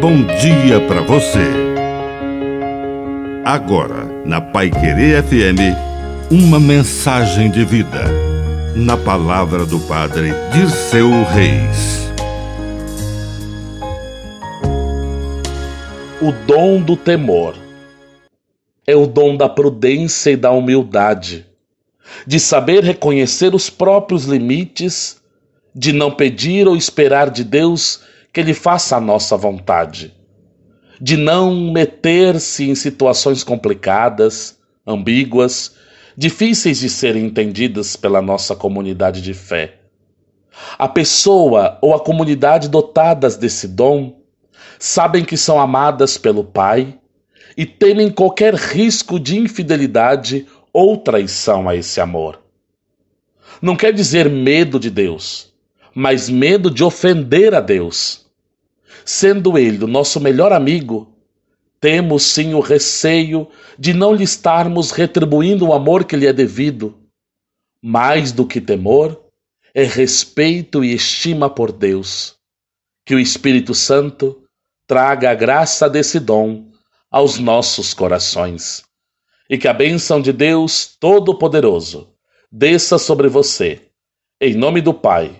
bom dia para você. Agora, na Pai Querer FM, uma mensagem de vida. Na palavra do Padre Dirceu Reis. O dom do temor é o dom da prudência e da humildade, de saber reconhecer os próprios limites, de não pedir ou esperar de Deus que Ele faça a nossa vontade, de não meter-se em situações complicadas, ambíguas, difíceis de serem entendidas pela nossa comunidade de fé. A pessoa ou a comunidade dotadas desse dom sabem que são amadas pelo Pai e temem qualquer risco de infidelidade ou traição a esse amor. Não quer dizer medo de Deus, mas medo de ofender a Deus. Sendo Ele o nosso melhor amigo, temos sim o receio de não lhe estarmos retribuindo o amor que lhe é devido. Mais do que temor, é respeito e estima por Deus. Que o Espírito Santo traga a graça desse dom aos nossos corações. E que a bênção de Deus Todo-Poderoso desça sobre você. Em nome do Pai